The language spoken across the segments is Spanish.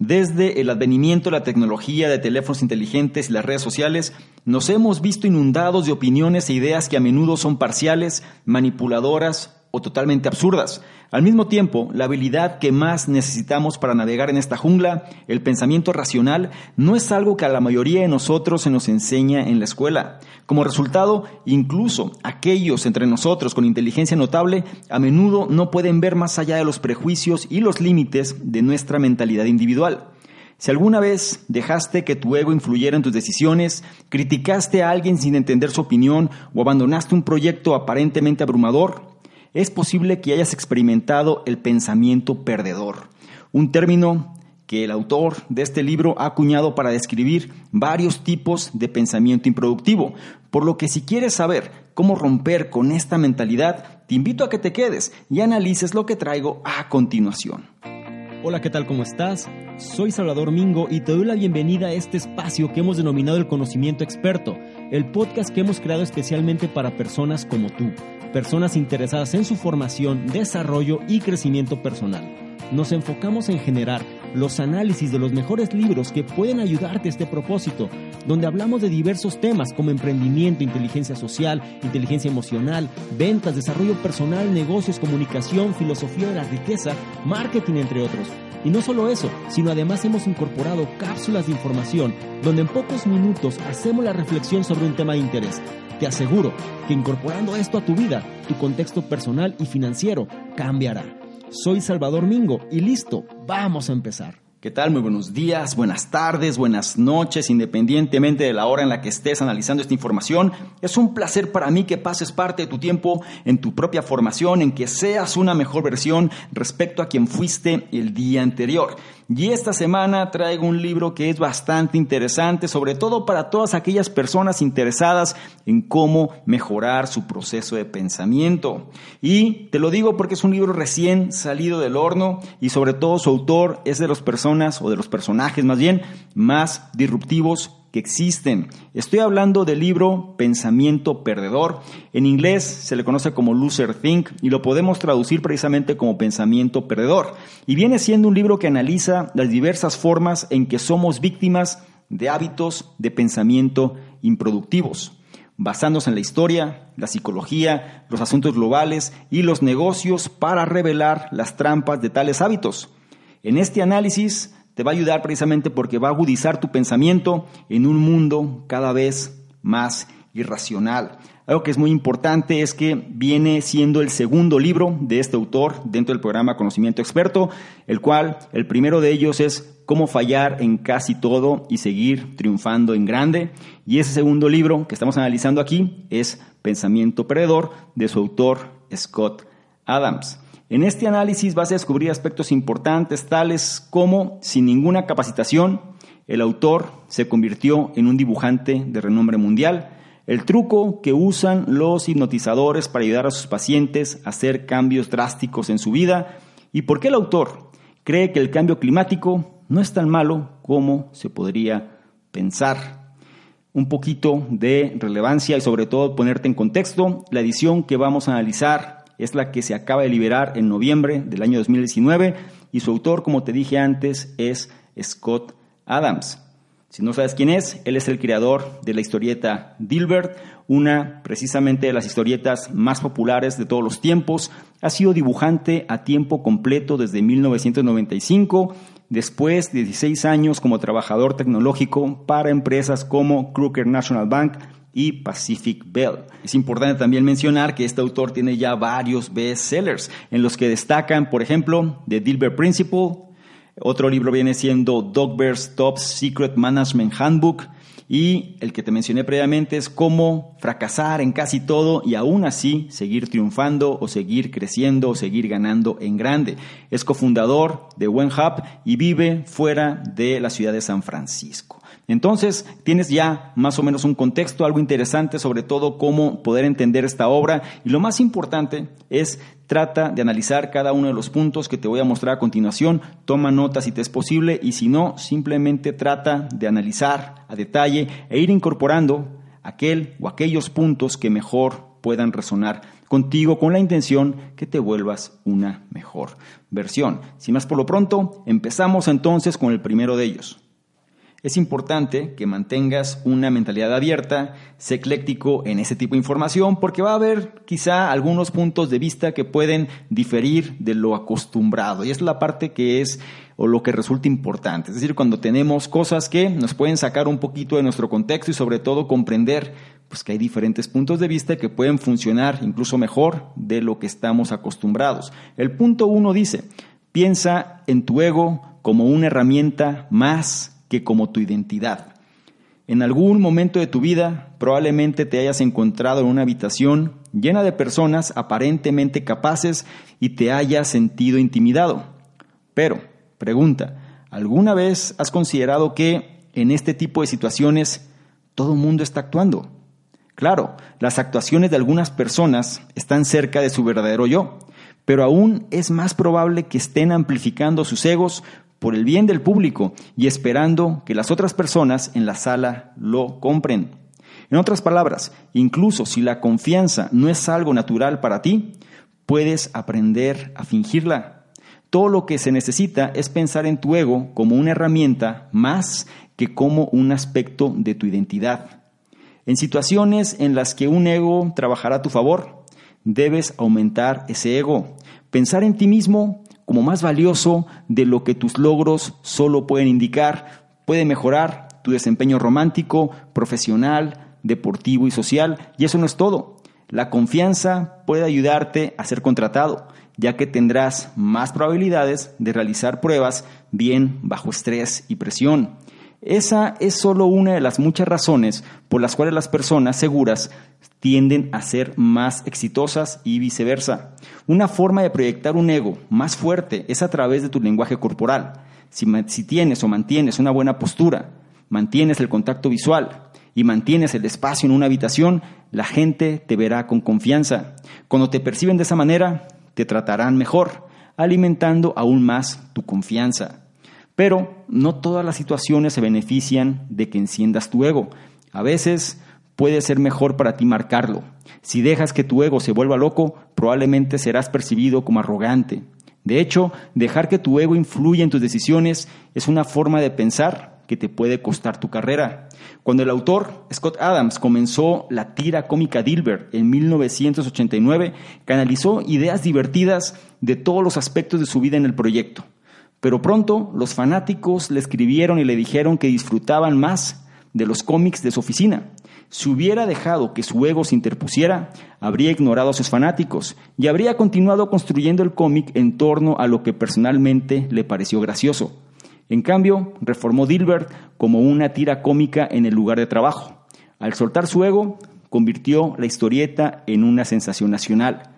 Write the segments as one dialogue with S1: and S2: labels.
S1: Desde el advenimiento de la tecnología de teléfonos inteligentes y las redes sociales, nos hemos visto inundados de opiniones e ideas que a menudo son parciales, manipuladoras o totalmente absurdas. Al mismo tiempo, la habilidad que más necesitamos para navegar en esta jungla, el pensamiento racional, no es algo que a la mayoría de nosotros se nos enseña en la escuela. Como resultado, incluso aquellos entre nosotros con inteligencia notable a menudo no pueden ver más allá de los prejuicios y los límites de nuestra mentalidad individual. Si alguna vez dejaste que tu ego influyera en tus decisiones, criticaste a alguien sin entender su opinión o abandonaste un proyecto aparentemente abrumador, es posible que hayas experimentado el pensamiento perdedor, un término que el autor de este libro ha acuñado para describir varios tipos de pensamiento improductivo, por lo que si quieres saber cómo romper con esta mentalidad, te invito a que te quedes y analices lo que traigo a continuación.
S2: Hola, ¿qué tal? ¿Cómo estás? Soy Salvador Mingo y te doy la bienvenida a este espacio que hemos denominado el conocimiento experto, el podcast que hemos creado especialmente para personas como tú personas interesadas en su formación, desarrollo y crecimiento personal. Nos enfocamos en generar los análisis de los mejores libros que pueden ayudarte a este propósito, donde hablamos de diversos temas como emprendimiento, inteligencia social, inteligencia emocional, ventas, desarrollo personal, negocios, comunicación, filosofía de la riqueza, marketing, entre otros. Y no solo eso, sino además hemos incorporado cápsulas de información donde en pocos minutos hacemos la reflexión sobre un tema de interés. Te aseguro que incorporando esto a tu vida, tu contexto personal y financiero cambiará. Soy Salvador Mingo y listo, vamos a empezar.
S1: ¿Qué tal? Muy buenos días, buenas tardes, buenas noches, independientemente de la hora en la que estés analizando esta información. Es un placer para mí que pases parte de tu tiempo en tu propia formación, en que seas una mejor versión respecto a quien fuiste el día anterior. Y esta semana traigo un libro que es bastante interesante, sobre todo para todas aquellas personas interesadas en cómo mejorar su proceso de pensamiento. Y te lo digo porque es un libro recién salido del horno y sobre todo su autor es de las personas, o de los personajes más bien, más disruptivos que existen. Estoy hablando del libro Pensamiento Perdedor. En inglés se le conoce como Loser Think y lo podemos traducir precisamente como Pensamiento Perdedor. Y viene siendo un libro que analiza las diversas formas en que somos víctimas de hábitos de pensamiento improductivos basándose en la historia, la psicología, los asuntos globales y los negocios para revelar las trampas de tales hábitos. En este análisis te va a ayudar precisamente porque va a agudizar tu pensamiento en un mundo cada vez más irracional. Algo que es muy importante es que viene siendo el segundo libro de este autor dentro del programa Conocimiento Experto, el cual el primero de ellos es Cómo fallar en casi todo y seguir triunfando en grande. Y ese segundo libro que estamos analizando aquí es Pensamiento Perdedor de su autor Scott Adams. En este análisis vas a descubrir aspectos importantes tales como, sin ninguna capacitación, el autor se convirtió en un dibujante de renombre mundial, el truco que usan los hipnotizadores para ayudar a sus pacientes a hacer cambios drásticos en su vida y por qué el autor cree que el cambio climático no es tan malo como se podría pensar. Un poquito de relevancia y sobre todo ponerte en contexto, la edición que vamos a analizar es la que se acaba de liberar en noviembre del año 2019 y su autor, como te dije antes, es Scott Adams. Si no sabes quién es, él es el creador de la historieta Dilbert, una precisamente de las historietas más populares de todos los tiempos. Ha sido dibujante a tiempo completo desde 1995, después de 16 años como trabajador tecnológico para empresas como Crooked National Bank, y Pacific Bell. Es importante también mencionar que este autor tiene ya varios bestsellers, en los que destacan, por ejemplo, The Dilbert Principle, Otro libro viene siendo Dog Bear's Top Secret Management Handbook. Y el que te mencioné previamente es cómo fracasar en casi todo y aún así seguir triunfando o seguir creciendo o seguir ganando en grande. Es cofundador de OneHub y vive fuera de la ciudad de San Francisco. Entonces, tienes ya más o menos un contexto, algo interesante sobre todo cómo poder entender esta obra y lo más importante es trata de analizar cada uno de los puntos que te voy a mostrar a continuación, toma notas si te es posible y si no, simplemente trata de analizar a detalle e ir incorporando aquel o aquellos puntos que mejor puedan resonar contigo con la intención que te vuelvas una mejor versión. Sin más por lo pronto, empezamos entonces con el primero de ellos. Es importante que mantengas una mentalidad abierta, sé ecléctico en ese tipo de información, porque va a haber quizá algunos puntos de vista que pueden diferir de lo acostumbrado. Y es la parte que es o lo que resulta importante. Es decir, cuando tenemos cosas que nos pueden sacar un poquito de nuestro contexto y sobre todo comprender pues que hay diferentes puntos de vista que pueden funcionar incluso mejor de lo que estamos acostumbrados. El punto uno dice, piensa en tu ego como una herramienta más que como tu identidad. En algún momento de tu vida probablemente te hayas encontrado en una habitación llena de personas aparentemente capaces y te hayas sentido intimidado. Pero, pregunta, ¿alguna vez has considerado que en este tipo de situaciones todo el mundo está actuando? Claro, las actuaciones de algunas personas están cerca de su verdadero yo, pero aún es más probable que estén amplificando sus egos por el bien del público y esperando que las otras personas en la sala lo compren. En otras palabras, incluso si la confianza no es algo natural para ti, puedes aprender a fingirla. Todo lo que se necesita es pensar en tu ego como una herramienta más que como un aspecto de tu identidad. En situaciones en las que un ego trabajará a tu favor, debes aumentar ese ego. Pensar en ti mismo como más valioso de lo que tus logros solo pueden indicar, puede mejorar tu desempeño romántico, profesional, deportivo y social. Y eso no es todo. La confianza puede ayudarte a ser contratado, ya que tendrás más probabilidades de realizar pruebas bien bajo estrés y presión. Esa es solo una de las muchas razones por las cuales las personas seguras tienden a ser más exitosas y viceversa. Una forma de proyectar un ego más fuerte es a través de tu lenguaje corporal. Si, tienes o mantienes una buena postura, mantienes el contacto visual y mantienes el espacio en una habitación, la gente te verá con confianza. Cuando te perciben de esa manera, te tratarán mejor, alimentando aún más tu confianza. Pero no todas las situaciones se benefician de que enciendas tu ego. A veces puede ser mejor para ti marcarlo. Si dejas que tu ego se vuelva loco, probablemente serás percibido como arrogante. De hecho, dejar que tu ego influya en tus decisiones es una forma de pensar que te puede costar tu carrera. Cuando el autor Scott Adams comenzó la tira cómica Dilbert en 1989, canalizó ideas divertidas de todos los aspectos de su vida en el proyecto. Pero pronto los fanáticos le escribieron y le dijeron que disfrutaban más de los cómics de su oficina. Si hubiera dejado que su ego se interpusiera, habría ignorado a sus fanáticos y habría continuado construyendo el cómic en torno a lo que personalmente le pareció gracioso. En cambio, reformó Dilbert como una tira cómica en el lugar de trabajo. Al soltar su ego, convirtió la historieta en una sensación nacional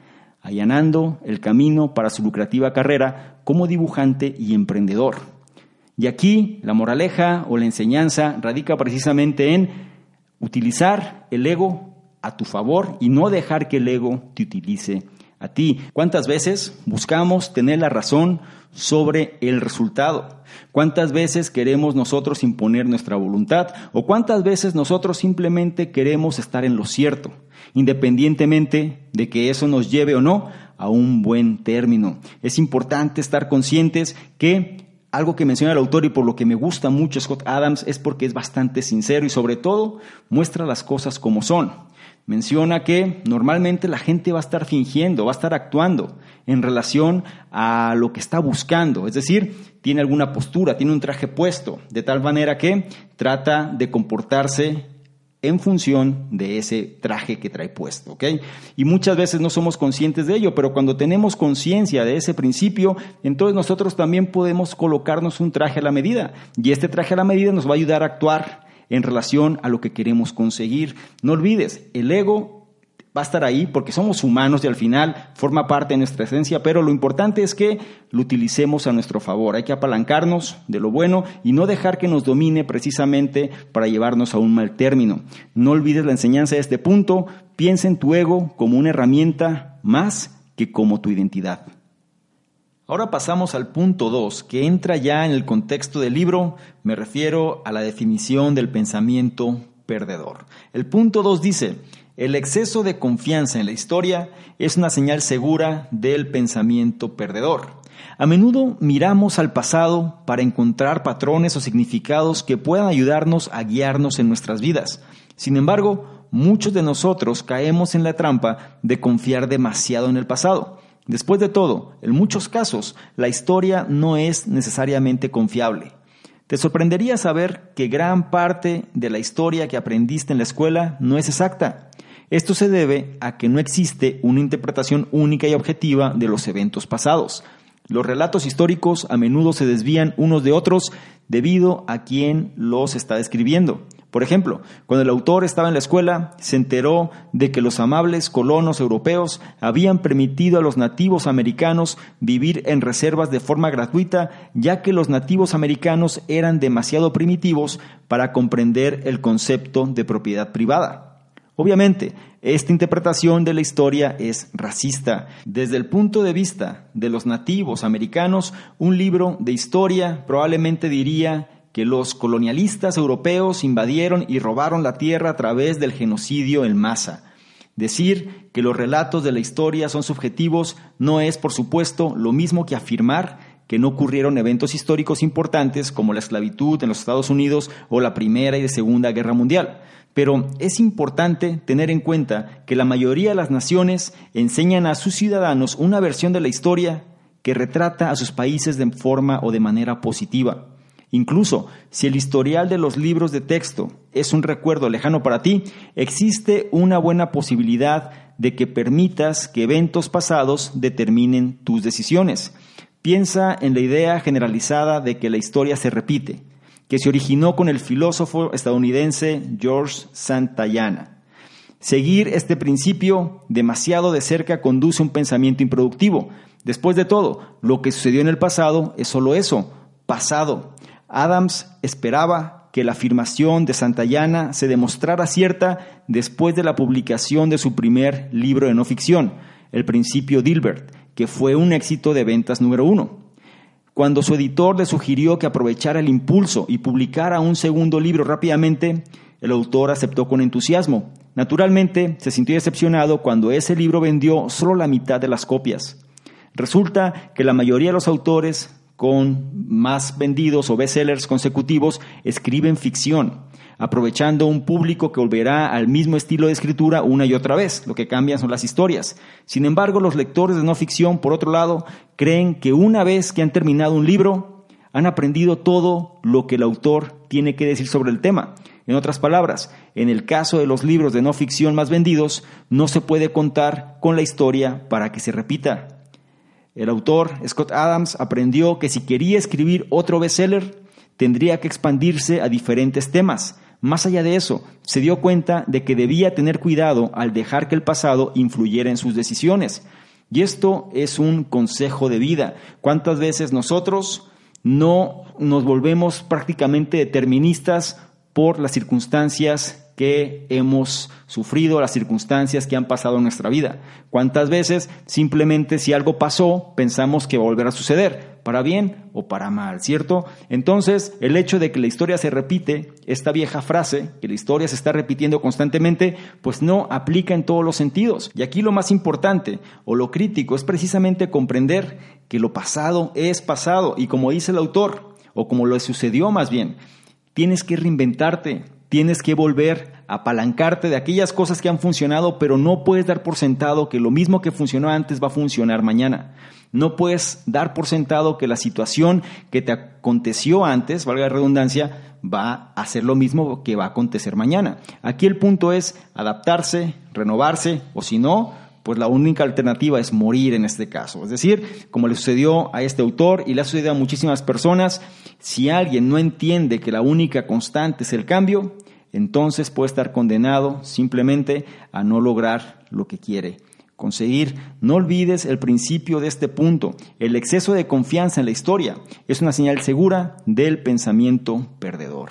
S1: allanando el camino para su lucrativa carrera como dibujante y emprendedor. Y aquí la moraleja o la enseñanza radica precisamente en utilizar el ego a tu favor y no dejar que el ego te utilice a ti. ¿Cuántas veces buscamos tener la razón sobre el resultado? ¿Cuántas veces queremos nosotros imponer nuestra voluntad? ¿O cuántas veces nosotros simplemente queremos estar en lo cierto? independientemente de que eso nos lleve o no a un buen término. Es importante estar conscientes que algo que menciona el autor y por lo que me gusta mucho Scott Adams es porque es bastante sincero y sobre todo muestra las cosas como son. Menciona que normalmente la gente va a estar fingiendo, va a estar actuando en relación a lo que está buscando. Es decir, tiene alguna postura, tiene un traje puesto, de tal manera que trata de comportarse en función de ese traje que trae puesto, ¿ok? Y muchas veces no somos conscientes de ello, pero cuando tenemos conciencia de ese principio, entonces nosotros también podemos colocarnos un traje a la medida. Y este traje a la medida nos va a ayudar a actuar en relación a lo que queremos conseguir. No olvides, el ego va a estar ahí porque somos humanos y al final forma parte de nuestra esencia, pero lo importante es que lo utilicemos a nuestro favor. Hay que apalancarnos de lo bueno y no dejar que nos domine precisamente para llevarnos a un mal término. No olvides la enseñanza de este punto, piensa en tu ego como una herramienta más que como tu identidad. Ahora pasamos al punto 2, que entra ya en el contexto del libro, me refiero a la definición del pensamiento perdedor. El punto 2 dice, el exceso de confianza en la historia es una señal segura del pensamiento perdedor. A menudo miramos al pasado para encontrar patrones o significados que puedan ayudarnos a guiarnos en nuestras vidas. Sin embargo, muchos de nosotros caemos en la trampa de confiar demasiado en el pasado. Después de todo, en muchos casos, la historia no es necesariamente confiable. Te sorprendería saber que gran parte de la historia que aprendiste en la escuela no es exacta. Esto se debe a que no existe una interpretación única y objetiva de los eventos pasados. Los relatos históricos a menudo se desvían unos de otros debido a quien los está describiendo. Por ejemplo, cuando el autor estaba en la escuela, se enteró de que los amables colonos europeos habían permitido a los nativos americanos vivir en reservas de forma gratuita, ya que los nativos americanos eran demasiado primitivos para comprender el concepto de propiedad privada. Obviamente, esta interpretación de la historia es racista. Desde el punto de vista de los nativos americanos, un libro de historia probablemente diría que los colonialistas europeos invadieron y robaron la tierra a través del genocidio en masa. Decir que los relatos de la historia son subjetivos no es, por supuesto, lo mismo que afirmar que no ocurrieron eventos históricos importantes como la esclavitud en los Estados Unidos o la Primera y Segunda Guerra Mundial. Pero es importante tener en cuenta que la mayoría de las naciones enseñan a sus ciudadanos una versión de la historia que retrata a sus países de forma o de manera positiva. Incluso si el historial de los libros de texto es un recuerdo lejano para ti, existe una buena posibilidad de que permitas que eventos pasados determinen tus decisiones. Piensa en la idea generalizada de que la historia se repite que se originó con el filósofo estadounidense George Santayana. Seguir este principio demasiado de cerca conduce a un pensamiento improductivo. Después de todo, lo que sucedió en el pasado es solo eso, pasado. Adams esperaba que la afirmación de Santayana se demostrara cierta después de la publicación de su primer libro de no ficción, El principio Dilbert, que fue un éxito de ventas número uno. Cuando su editor le sugirió que aprovechara el impulso y publicara un segundo libro rápidamente, el autor aceptó con entusiasmo. Naturalmente, se sintió decepcionado cuando ese libro vendió solo la mitad de las copias. Resulta que la mayoría de los autores con más vendidos o bestsellers consecutivos escriben ficción aprovechando un público que volverá al mismo estilo de escritura una y otra vez. Lo que cambian son las historias. Sin embargo, los lectores de no ficción, por otro lado, creen que una vez que han terminado un libro, han aprendido todo lo que el autor tiene que decir sobre el tema. En otras palabras, en el caso de los libros de no ficción más vendidos, no se puede contar con la historia para que se repita. El autor, Scott Adams, aprendió que si quería escribir otro bestseller, tendría que expandirse a diferentes temas, más allá de eso, se dio cuenta de que debía tener cuidado al dejar que el pasado influyera en sus decisiones. Y esto es un consejo de vida. ¿Cuántas veces nosotros no nos volvemos prácticamente deterministas por las circunstancias que hemos sufrido, las circunstancias que han pasado en nuestra vida. ¿Cuántas veces simplemente si algo pasó pensamos que va a a suceder, para bien o para mal, ¿cierto? Entonces, el hecho de que la historia se repite, esta vieja frase, que la historia se está repitiendo constantemente, pues no aplica en todos los sentidos. Y aquí lo más importante o lo crítico es precisamente comprender que lo pasado es pasado y como dice el autor, o como lo sucedió más bien, tienes que reinventarte, tienes que volver apalancarte de aquellas cosas que han funcionado, pero no puedes dar por sentado que lo mismo que funcionó antes va a funcionar mañana. No puedes dar por sentado que la situación que te aconteció antes, valga la redundancia, va a ser lo mismo que va a acontecer mañana. Aquí el punto es adaptarse, renovarse, o si no, pues la única alternativa es morir en este caso. Es decir, como le sucedió a este autor y le ha sucedido a muchísimas personas, si alguien no entiende que la única constante es el cambio, entonces puede estar condenado simplemente a no lograr lo que quiere conseguir. No olvides el principio de este punto. El exceso de confianza en la historia es una señal segura del pensamiento perdedor.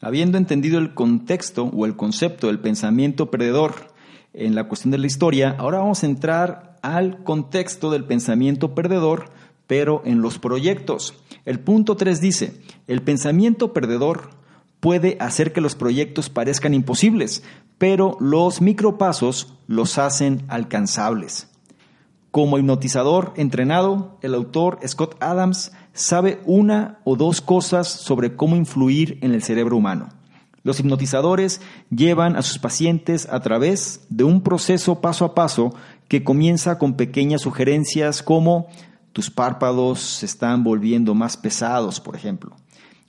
S1: Habiendo entendido el contexto o el concepto del pensamiento perdedor, en la cuestión de la historia, ahora vamos a entrar al contexto del pensamiento perdedor, pero en los proyectos. El punto 3 dice, el pensamiento perdedor puede hacer que los proyectos parezcan imposibles, pero los micropasos los hacen alcanzables. Como hipnotizador entrenado, el autor Scott Adams sabe una o dos cosas sobre cómo influir en el cerebro humano. Los hipnotizadores llevan a sus pacientes a través de un proceso paso a paso que comienza con pequeñas sugerencias como tus párpados se están volviendo más pesados, por ejemplo.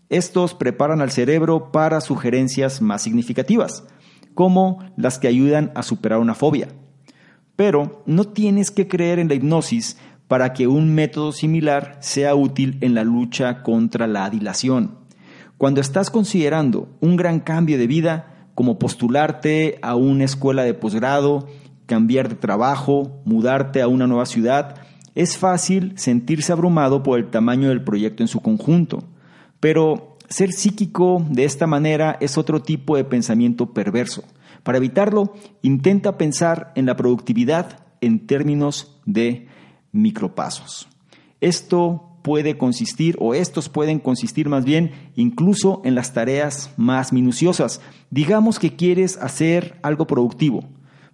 S1: Estos preparan al cerebro para sugerencias más significativas, como las que ayudan a superar una fobia. Pero no tienes que creer en la hipnosis para que un método similar sea útil en la lucha contra la dilación. Cuando estás considerando un gran cambio de vida, como postularte a una escuela de posgrado, cambiar de trabajo, mudarte a una nueva ciudad, es fácil sentirse abrumado por el tamaño del proyecto en su conjunto. Pero ser psíquico de esta manera es otro tipo de pensamiento perverso. Para evitarlo, intenta pensar en la productividad en términos de micropasos. Esto puede consistir, o estos pueden consistir más bien, incluso en las tareas más minuciosas. Digamos que quieres hacer algo productivo,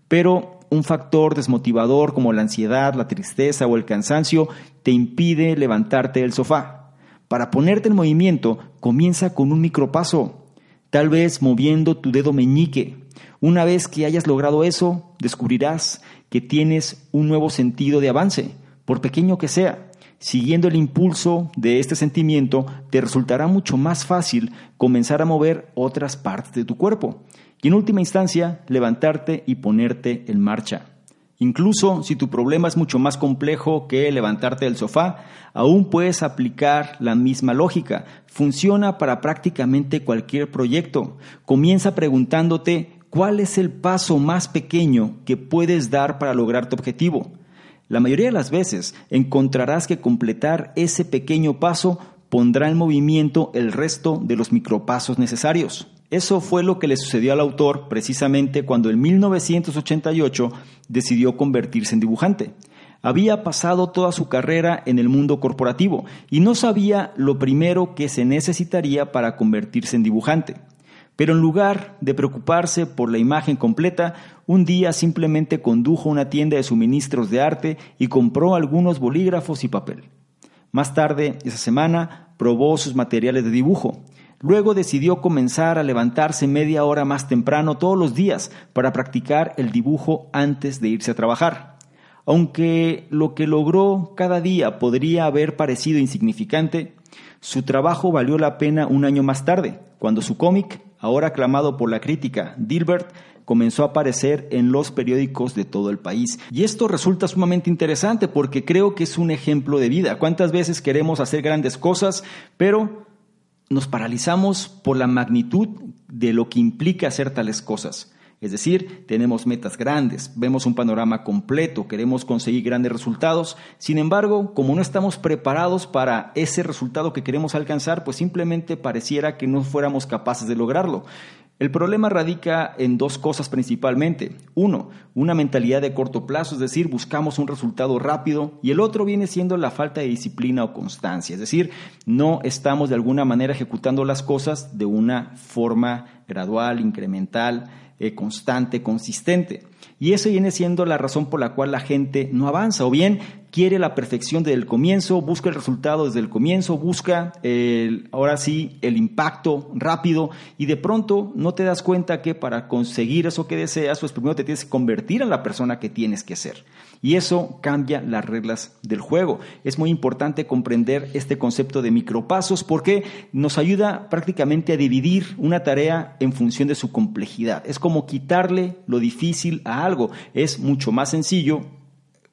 S1: pero un factor desmotivador como la ansiedad, la tristeza o el cansancio te impide levantarte del sofá. Para ponerte en movimiento, comienza con un micropaso, tal vez moviendo tu dedo meñique. Una vez que hayas logrado eso, descubrirás que tienes un nuevo sentido de avance, por pequeño que sea. Siguiendo el impulso de este sentimiento, te resultará mucho más fácil comenzar a mover otras partes de tu cuerpo y en última instancia levantarte y ponerte en marcha. Incluso si tu problema es mucho más complejo que levantarte del sofá, aún puedes aplicar la misma lógica. Funciona para prácticamente cualquier proyecto. Comienza preguntándote cuál es el paso más pequeño que puedes dar para lograr tu objetivo. La mayoría de las veces encontrarás que completar ese pequeño paso pondrá en movimiento el resto de los micropasos necesarios. Eso fue lo que le sucedió al autor precisamente cuando en 1988 decidió convertirse en dibujante. Había pasado toda su carrera en el mundo corporativo y no sabía lo primero que se necesitaría para convertirse en dibujante. Pero en lugar de preocuparse por la imagen completa, un día simplemente condujo una tienda de suministros de arte y compró algunos bolígrafos y papel. Más tarde, esa semana, probó sus materiales de dibujo. Luego decidió comenzar a levantarse media hora más temprano todos los días para practicar el dibujo antes de irse a trabajar. Aunque lo que logró cada día podría haber parecido insignificante, su trabajo valió la pena un año más tarde, cuando su cómic ahora aclamado por la crítica, Dilbert, comenzó a aparecer en los periódicos de todo el país. Y esto resulta sumamente interesante porque creo que es un ejemplo de vida. ¿Cuántas veces queremos hacer grandes cosas, pero nos paralizamos por la magnitud de lo que implica hacer tales cosas? Es decir, tenemos metas grandes, vemos un panorama completo, queremos conseguir grandes resultados, sin embargo, como no estamos preparados para ese resultado que queremos alcanzar, pues simplemente pareciera que no fuéramos capaces de lograrlo. El problema radica en dos cosas principalmente. Uno, una mentalidad de corto plazo, es decir, buscamos un resultado rápido, y el otro viene siendo la falta de disciplina o constancia, es decir, no estamos de alguna manera ejecutando las cosas de una forma gradual, incremental, eh, constante, consistente. Y eso viene siendo la razón por la cual la gente no avanza, o bien quiere la perfección desde el comienzo, busca el resultado desde el comienzo, busca ahora sí el impacto rápido y de pronto no te das cuenta que para conseguir eso que deseas, pues primero te tienes que convertir en la persona que tienes que ser. Y eso cambia las reglas del juego. Es muy importante comprender este concepto de micropasos porque nos ayuda prácticamente a dividir una tarea en función de su complejidad. Es como quitarle lo difícil a algo. Es mucho más sencillo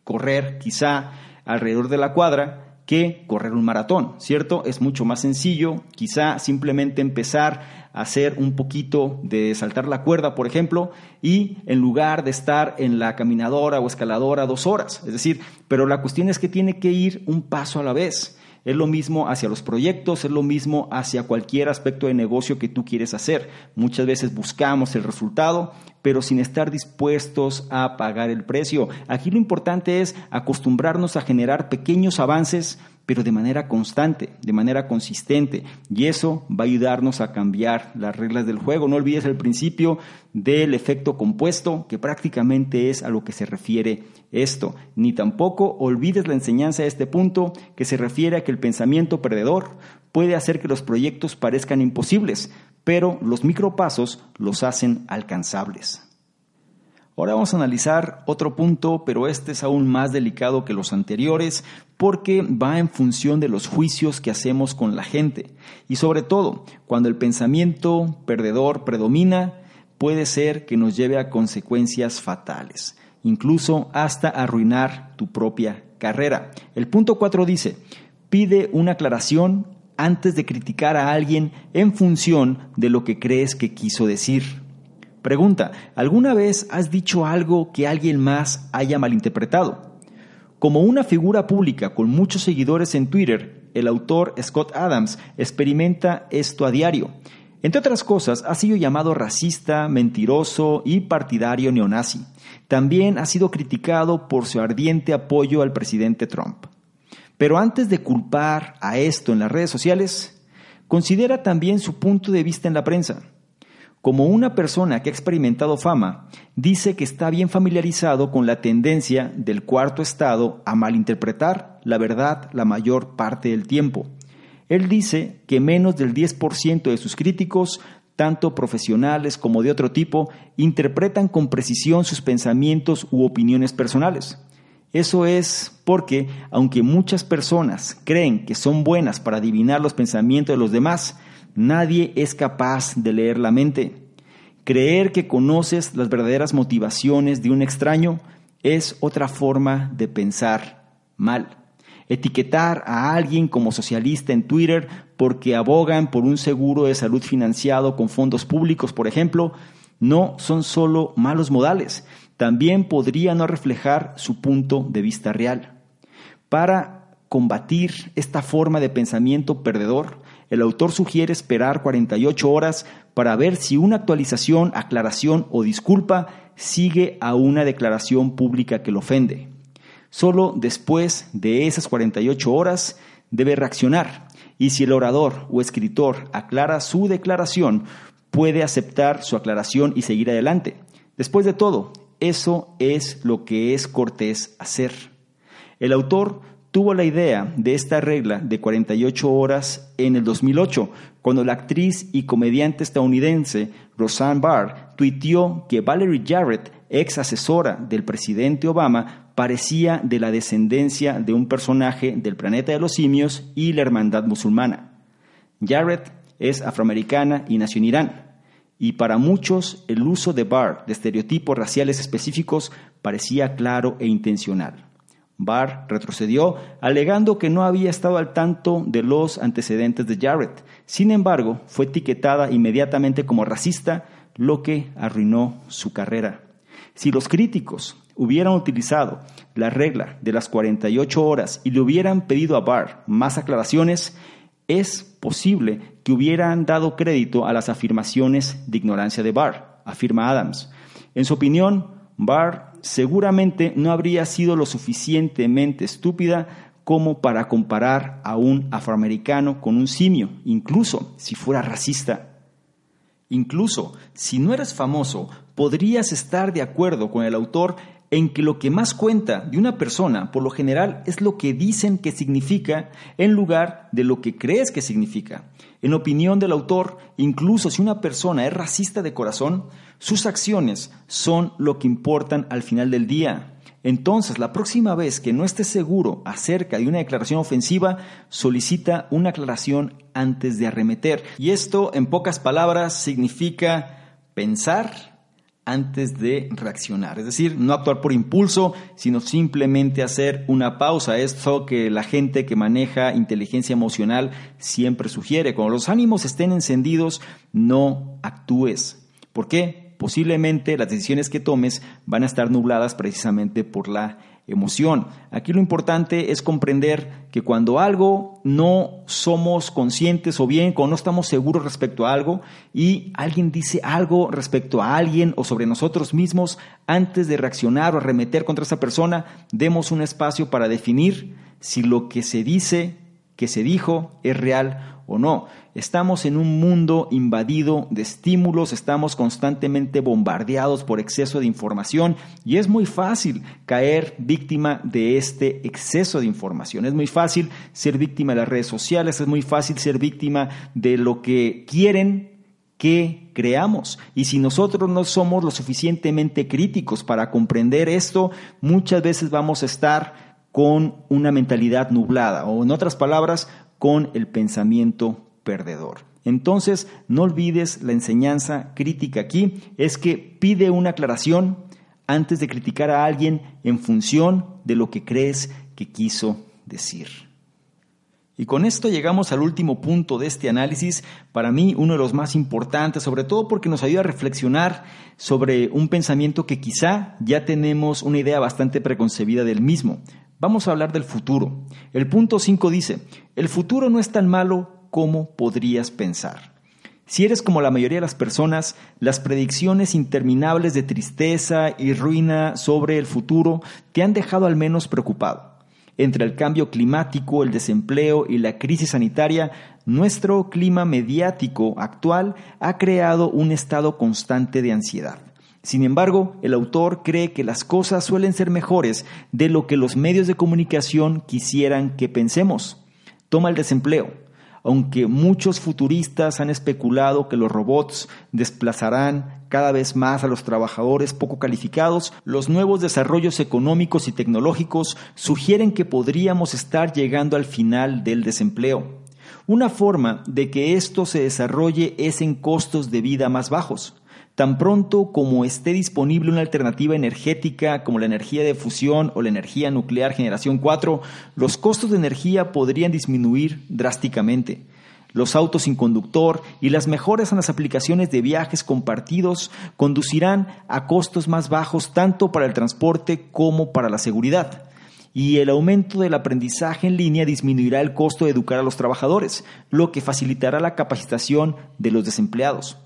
S1: correr quizá alrededor de la cuadra que correr un maratón, ¿cierto? Es mucho más sencillo, quizá simplemente empezar a hacer un poquito de saltar la cuerda, por ejemplo, y en lugar de estar en la caminadora o escaladora dos horas, es decir, pero la cuestión es que tiene que ir un paso a la vez. Es lo mismo hacia los proyectos, es lo mismo hacia cualquier aspecto de negocio que tú quieres hacer. Muchas veces buscamos el resultado, pero sin estar dispuestos a pagar el precio. Aquí lo importante es acostumbrarnos a generar pequeños avances, pero de manera constante, de manera consistente. Y eso va a ayudarnos a cambiar las reglas del juego. No olvides el principio del efecto compuesto, que prácticamente es a lo que se refiere esto. Ni tampoco olvides la enseñanza de este punto, que se refiere a que el pensamiento perdedor puede hacer que los proyectos parezcan imposibles, pero los micropasos los hacen alcanzables. Ahora vamos a analizar otro punto, pero este es aún más delicado que los anteriores porque va en función de los juicios que hacemos con la gente. Y sobre todo, cuando el pensamiento perdedor predomina, puede ser que nos lleve a consecuencias fatales, incluso hasta arruinar tu propia carrera. El punto 4 dice, pide una aclaración antes de criticar a alguien en función de lo que crees que quiso decir. Pregunta, ¿alguna vez has dicho algo que alguien más haya malinterpretado? Como una figura pública con muchos seguidores en Twitter, el autor Scott Adams experimenta esto a diario. Entre otras cosas, ha sido llamado racista, mentiroso y partidario neonazi. También ha sido criticado por su ardiente apoyo al presidente Trump. Pero antes de culpar a esto en las redes sociales, considera también su punto de vista en la prensa. Como una persona que ha experimentado fama, dice que está bien familiarizado con la tendencia del cuarto estado a malinterpretar la verdad la mayor parte del tiempo. Él dice que menos del 10% de sus críticos, tanto profesionales como de otro tipo, interpretan con precisión sus pensamientos u opiniones personales. Eso es porque, aunque muchas personas creen que son buenas para adivinar los pensamientos de los demás, nadie es capaz de leer la mente. Creer que conoces las verdaderas motivaciones de un extraño es otra forma de pensar mal. Etiquetar a alguien como socialista en Twitter porque abogan por un seguro de salud financiado con fondos públicos, por ejemplo, no son solo malos modales, también podría no reflejar su punto de vista real. Para combatir esta forma de pensamiento perdedor, el autor sugiere esperar 48 horas para ver si una actualización, aclaración o disculpa sigue a una declaración pública que lo ofende. Solo después de esas 48 horas debe reaccionar y si el orador o escritor aclara su declaración, puede aceptar su aclaración y seguir adelante. Después de todo, eso es lo que es cortés hacer. El autor tuvo la idea de esta regla de 48 horas en el 2008, cuando la actriz y comediante estadounidense Roseanne Barr tuiteó que Valerie Jarrett, ex asesora del presidente Obama, parecía de la descendencia de un personaje del planeta de los simios y la hermandad musulmana. Jarrett es afroamericana y nació en Irán y para muchos el uso de Barr de estereotipos raciales específicos parecía claro e intencional. Barr retrocedió alegando que no había estado al tanto de los antecedentes de Jarrett. Sin embargo, fue etiquetada inmediatamente como racista, lo que arruinó su carrera. Si los críticos hubieran utilizado la regla de las 48 horas y le hubieran pedido a Barr más aclaraciones, es posible que hubieran dado crédito a las afirmaciones de ignorancia de Barr, afirma Adams. En su opinión, Barr seguramente no habría sido lo suficientemente estúpida como para comparar a un afroamericano con un simio, incluso si fuera racista. Incluso si no eres famoso, podrías estar de acuerdo con el autor en que lo que más cuenta de una persona, por lo general, es lo que dicen que significa en lugar de lo que crees que significa. En opinión del autor, incluso si una persona es racista de corazón, sus acciones son lo que importan al final del día. Entonces, la próxima vez que no estés seguro acerca de una declaración ofensiva, solicita una aclaración antes de arremeter. Y esto, en pocas palabras, significa pensar antes de reaccionar. Es decir, no actuar por impulso, sino simplemente hacer una pausa. Esto que la gente que maneja inteligencia emocional siempre sugiere. Cuando los ánimos estén encendidos, no actúes. ¿Por qué? Posiblemente las decisiones que tomes van a estar nubladas precisamente por la emoción. Aquí lo importante es comprender que cuando algo no somos conscientes o bien cuando no estamos seguros respecto a algo y alguien dice algo respecto a alguien o sobre nosotros mismos, antes de reaccionar o arremeter contra esa persona, demos un espacio para definir si lo que se dice, que se dijo, es real o no. Estamos en un mundo invadido de estímulos, estamos constantemente bombardeados por exceso de información y es muy fácil caer víctima de este exceso de información. Es muy fácil ser víctima de las redes sociales, es muy fácil ser víctima de lo que quieren que creamos. Y si nosotros no somos lo suficientemente críticos para comprender esto, muchas veces vamos a estar con una mentalidad nublada o en otras palabras, con el pensamiento perdedor. Entonces, no olvides la enseñanza crítica aquí, es que pide una aclaración antes de criticar a alguien en función de lo que crees que quiso decir. Y con esto llegamos al último punto de este análisis, para mí uno de los más importantes, sobre todo porque nos ayuda a reflexionar sobre un pensamiento que quizá ya tenemos una idea bastante preconcebida del mismo. Vamos a hablar del futuro. El punto 5 dice, el futuro no es tan malo como podrías pensar. Si eres como la mayoría de las personas, las predicciones interminables de tristeza y ruina sobre el futuro te han dejado al menos preocupado. Entre el cambio climático, el desempleo y la crisis sanitaria, nuestro clima mediático actual ha creado un estado constante de ansiedad. Sin embargo, el autor cree que las cosas suelen ser mejores de lo que los medios de comunicación quisieran que pensemos. Toma el desempleo. Aunque muchos futuristas han especulado que los robots desplazarán cada vez más a los trabajadores poco calificados, los nuevos desarrollos económicos y tecnológicos sugieren que podríamos estar llegando al final del desempleo. Una forma de que esto se desarrolle es en costos de vida más bajos. Tan pronto como esté disponible una alternativa energética como la energía de fusión o la energía nuclear generación 4, los costos de energía podrían disminuir drásticamente. Los autos sin conductor y las mejoras en las aplicaciones de viajes compartidos conducirán a costos más bajos tanto para el transporte como para la seguridad. Y el aumento del aprendizaje en línea disminuirá el costo de educar a los trabajadores, lo que facilitará la capacitación de los desempleados.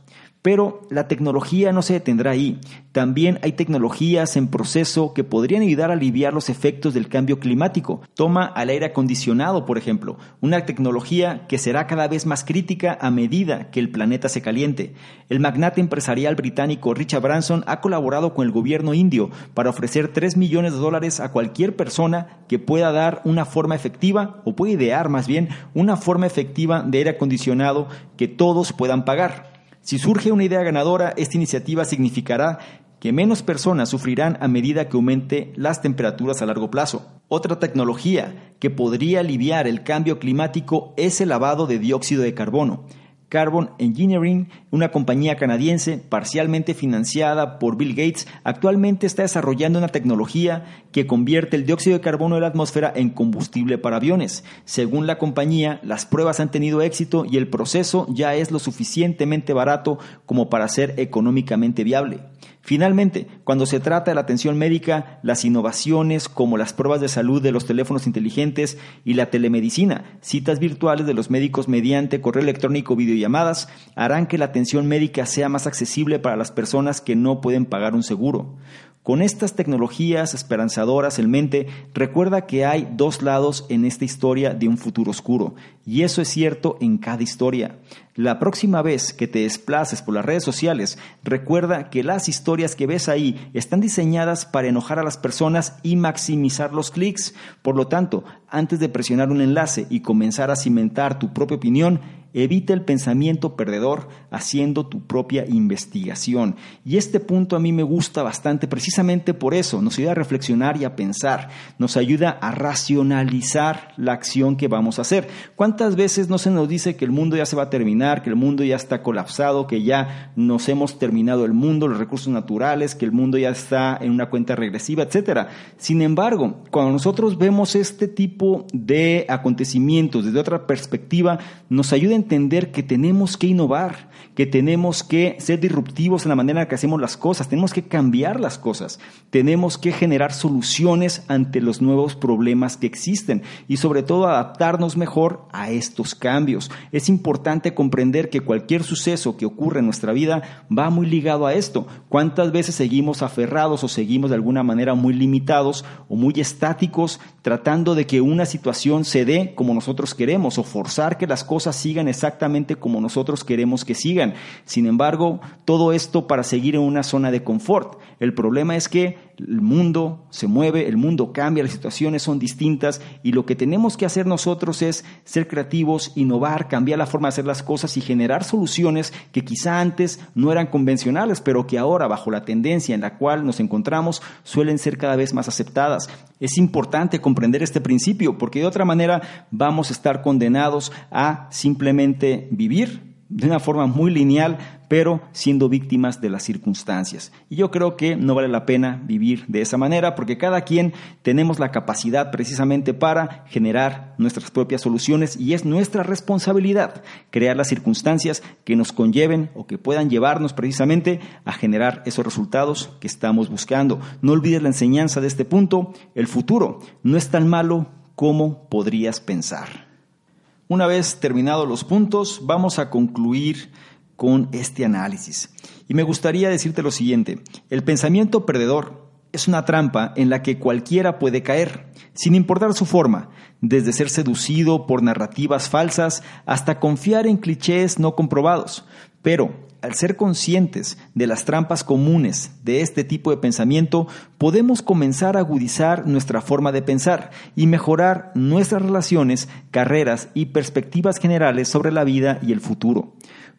S1: Pero la tecnología no se detendrá ahí. También hay tecnologías en proceso que podrían ayudar a aliviar los efectos del cambio climático. Toma al aire acondicionado, por ejemplo, una tecnología que será cada vez más crítica a medida que el planeta se caliente. El magnate empresarial británico Richard Branson ha colaborado con el gobierno indio para ofrecer 3 millones de dólares a cualquier persona que pueda dar una forma efectiva, o puede idear más bien, una forma efectiva de aire acondicionado que todos puedan pagar. Si surge una idea ganadora, esta iniciativa significará que menos personas sufrirán a medida que aumente las temperaturas a largo plazo. Otra tecnología que podría aliviar el cambio climático es el lavado de dióxido de carbono. Carbon Engineering, una compañía canadiense parcialmente financiada por Bill Gates, actualmente está desarrollando una tecnología que convierte el dióxido de carbono de la atmósfera en combustible para aviones. Según la compañía, las pruebas han tenido éxito y el proceso ya es lo suficientemente barato como para ser económicamente viable. Finalmente, cuando se trata de la atención médica, las innovaciones como las pruebas de salud de los teléfonos inteligentes y la telemedicina, citas virtuales de los médicos mediante correo electrónico videollamadas, harán que la atención médica sea más accesible para las personas que no pueden pagar un seguro. Con estas tecnologías esperanzadoras en mente, recuerda que hay dos lados en esta historia de un futuro oscuro, y eso es cierto en cada historia. La próxima vez que te desplaces por las redes sociales, recuerda que las historias que ves ahí están diseñadas para enojar a las personas y maximizar los clics. Por lo tanto, antes de presionar un enlace y comenzar a cimentar tu propia opinión, Evita el pensamiento perdedor haciendo tu propia investigación. Y este punto a mí me gusta bastante precisamente por eso. Nos ayuda a reflexionar y a pensar. Nos ayuda a racionalizar la acción que vamos a hacer. ¿Cuántas veces no se nos dice que el mundo ya se va a terminar, que el mundo ya está colapsado, que ya nos hemos terminado el mundo, los recursos naturales, que el mundo ya está en una cuenta regresiva, etcétera? Sin embargo, cuando nosotros vemos este tipo de acontecimientos desde otra perspectiva, nos ayuda entender que tenemos que innovar, que tenemos que ser disruptivos en la manera en que hacemos las cosas, tenemos que cambiar las cosas, tenemos que generar soluciones ante los nuevos problemas que existen y sobre todo adaptarnos mejor a estos cambios. Es importante comprender que cualquier suceso que ocurre en nuestra vida va muy ligado a esto. ¿Cuántas veces seguimos aferrados o seguimos de alguna manera muy limitados o muy estáticos tratando de que una situación se dé como nosotros queremos o forzar que las cosas sigan exactamente como nosotros queremos que sigan? Sin embargo, todo esto para seguir en una zona de confort. El problema es que el mundo se mueve, el mundo cambia, las situaciones son distintas y lo que tenemos que hacer nosotros es ser creativos, innovar, cambiar la forma de hacer las cosas y generar soluciones que quizá antes no eran convencionales, pero que ahora bajo la tendencia en la cual nos encontramos suelen ser cada vez más aceptadas. Es importante comprender este principio porque de otra manera vamos a estar condenados a simplemente vivir de una forma muy lineal, pero siendo víctimas de las circunstancias. Y yo creo que no vale la pena vivir de esa manera porque cada quien tenemos la capacidad precisamente para generar nuestras propias soluciones y es nuestra responsabilidad crear las circunstancias que nos conlleven o que puedan llevarnos precisamente a generar esos resultados que estamos buscando. No olvides la enseñanza de este punto, el futuro no es tan malo como podrías pensar. Una vez terminados los puntos, vamos a concluir con este análisis. Y me gustaría decirte lo siguiente, el pensamiento perdedor es una trampa en la que cualquiera puede caer, sin importar su forma, desde ser seducido por narrativas falsas hasta confiar en clichés no comprobados. Pero al ser conscientes de las trampas comunes de este tipo de pensamiento, podemos comenzar a agudizar nuestra forma de pensar y mejorar nuestras relaciones, carreras y perspectivas generales sobre la vida y el futuro.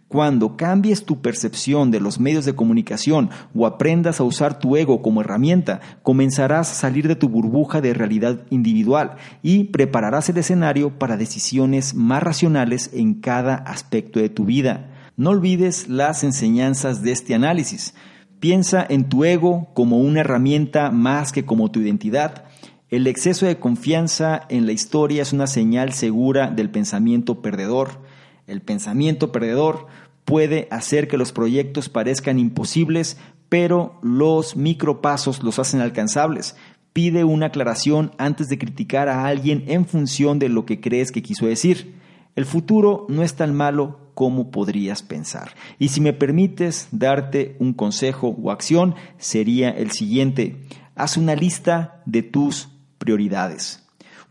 S1: Cuando cambies tu percepción de los medios de comunicación o aprendas a usar tu ego como herramienta, comenzarás a salir de tu burbuja de realidad individual y prepararás el escenario para decisiones más racionales en cada aspecto de tu vida. No olvides las enseñanzas de este análisis. Piensa en tu ego como una herramienta más que como tu identidad. El exceso de confianza en la historia es una señal segura del pensamiento perdedor. El pensamiento perdedor puede hacer que los proyectos parezcan imposibles, pero los micropasos los hacen alcanzables. Pide una aclaración antes de criticar a alguien en función de lo que crees que quiso decir. El futuro no es tan malo como podrías pensar. Y si me permites darte un consejo o acción, sería el siguiente. Haz una lista de tus prioridades.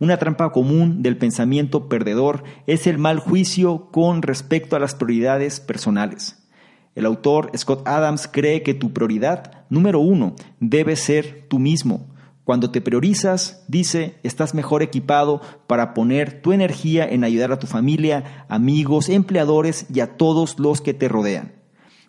S1: Una trampa común del pensamiento perdedor es el mal juicio con respecto a las prioridades personales. El autor Scott Adams cree que tu prioridad número uno debe ser tú mismo, cuando te priorizas, dice, estás mejor equipado para poner tu energía en ayudar a tu familia, amigos, empleadores y a todos los que te rodean.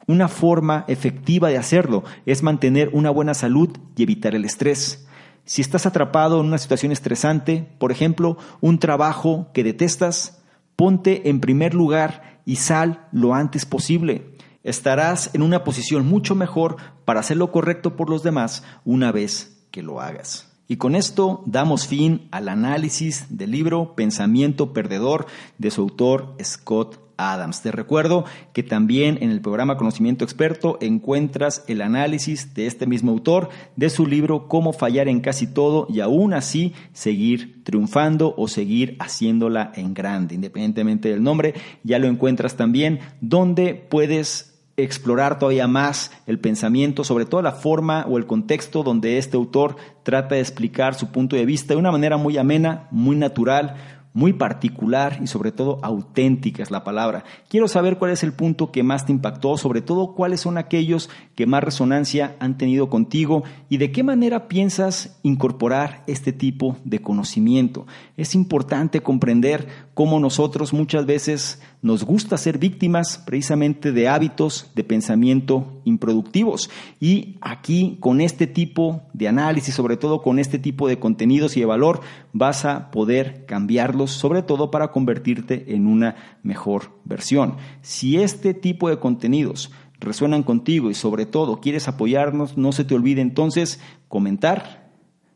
S1: Una forma efectiva de hacerlo es mantener una buena salud y evitar el estrés. Si estás atrapado en una situación estresante, por ejemplo, un trabajo que detestas, ponte en primer lugar y sal lo antes posible. Estarás en una posición mucho mejor para hacer lo correcto por los demás una vez que lo hagas. Y con esto damos fin al análisis del libro Pensamiento Perdedor de su autor Scott Adams. Te recuerdo que también en el programa Conocimiento Experto encuentras el análisis de este mismo autor de su libro Cómo fallar en casi todo y aún así seguir triunfando o seguir haciéndola en grande, independientemente del nombre. Ya lo encuentras también donde puedes explorar todavía más el pensamiento, sobre todo la forma o el contexto donde este autor trata de explicar su punto de vista de una manera muy amena, muy natural, muy particular y sobre todo auténtica es la palabra. Quiero saber cuál es el punto que más te impactó, sobre todo cuáles son aquellos que más resonancia han tenido contigo y de qué manera piensas incorporar este tipo de conocimiento. Es importante comprender cómo nosotros muchas veces nos gusta ser víctimas precisamente de hábitos de pensamiento improductivos. Y aquí con este tipo de análisis, sobre todo con este tipo de contenidos y de valor, vas a poder cambiarlos, sobre todo para convertirte en una mejor versión. Si este tipo de contenidos resuenan contigo y sobre todo quieres apoyarnos, no se te olvide entonces comentar,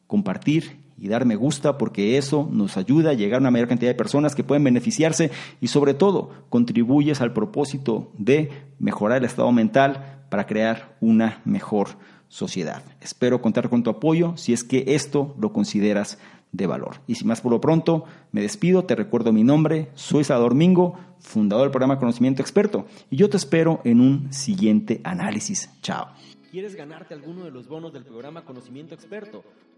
S1: compartir y dar me gusta porque eso nos ayuda a llegar a una mayor cantidad de personas que pueden beneficiarse y sobre todo contribuyes al propósito de mejorar el estado mental para crear una mejor sociedad. Espero contar con tu apoyo si es que esto lo consideras de valor. Y sin más por lo pronto, me despido, te recuerdo mi nombre, soy Salvador Mingo, fundador del programa Conocimiento Experto, y yo te espero en un siguiente análisis. Chao.
S2: ¿Quieres ganarte alguno de los bonos del programa Conocimiento Experto?